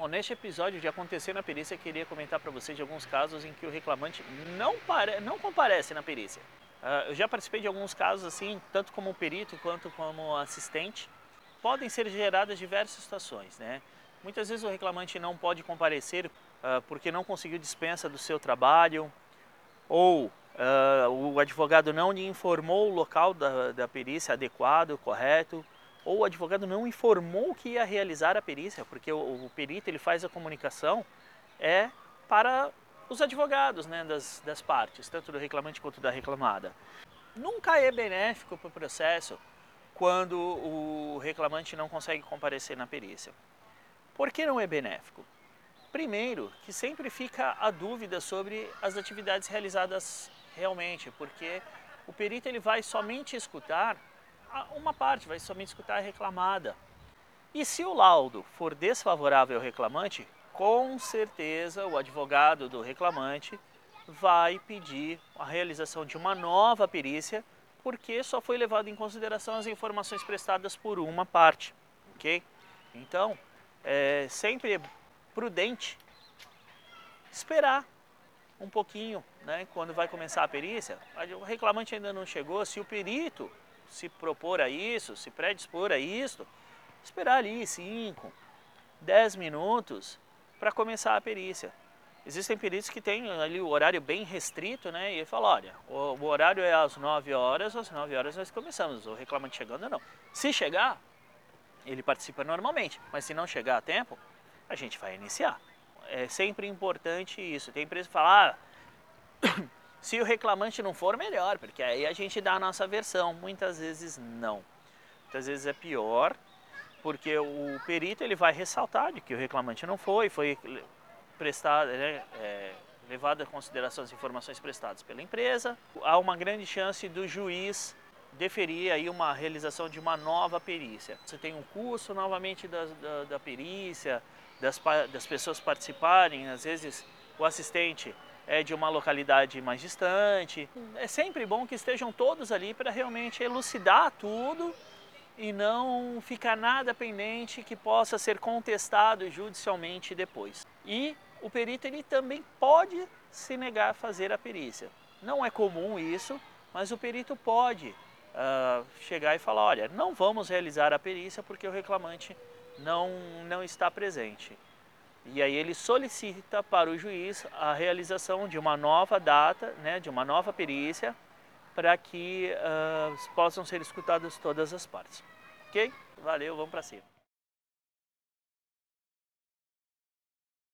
Bom, neste episódio de Acontecer na Perícia, queria comentar para vocês de alguns casos em que o reclamante não, pare... não comparece na perícia. Uh, eu já participei de alguns casos assim, tanto como perito quanto como assistente. Podem ser geradas diversas situações, né? Muitas vezes o reclamante não pode comparecer uh, porque não conseguiu dispensa do seu trabalho, ou uh, o advogado não lhe informou o local da, da perícia adequado, correto, ou o advogado não informou que ia realizar a perícia, porque o, o perito ele faz a comunicação é para os advogados né, das, das partes, tanto do reclamante quanto da reclamada. Nunca é benéfico para o processo quando o reclamante não consegue comparecer na perícia. Por que não é benéfico? Primeiro, que sempre fica a dúvida sobre as atividades realizadas realmente, porque o perito ele vai somente escutar uma parte, vai somente escutar a reclamada. E se o laudo for desfavorável ao reclamante, com certeza o advogado do reclamante vai pedir a realização de uma nova perícia, porque só foi levado em consideração as informações prestadas por uma parte, ok? Então, é sempre prudente esperar um pouquinho, né? Quando vai começar a perícia, o reclamante ainda não chegou, se o perito se propor a isso, se predispor a isso, esperar ali 5, 10 minutos para começar a perícia. Existem peritos que têm ali o horário bem restrito, né? E ele fala, olha, o, o horário é às 9 horas, às 9 horas nós começamos, o reclamante chegando não. Se chegar, ele participa normalmente, mas se não chegar a tempo, a gente vai iniciar. É sempre importante isso. Tem empresa que fala, ah, se o reclamante não for, melhor, porque aí a gente dá a nossa versão. Muitas vezes não. Muitas vezes é pior, porque o perito ele vai ressaltar de que o reclamante não foi, foi prestado, né, é, levado em consideração as informações prestadas pela empresa. Há uma grande chance do juiz deferir aí uma realização de uma nova perícia. Você tem um custo novamente da, da, da perícia, das, das pessoas participarem, às vezes o assistente é de uma localidade mais distante. É sempre bom que estejam todos ali para realmente elucidar tudo e não ficar nada pendente que possa ser contestado judicialmente depois. E o perito ele também pode se negar a fazer a perícia. Não é comum isso, mas o perito pode uh, chegar e falar, olha, não vamos realizar a perícia porque o reclamante não, não está presente. E aí ele solicita para o juiz a realização de uma nova data, né, de uma nova perícia, para que uh, possam ser escutadas todas as partes. Ok? Valeu, vamos para cima.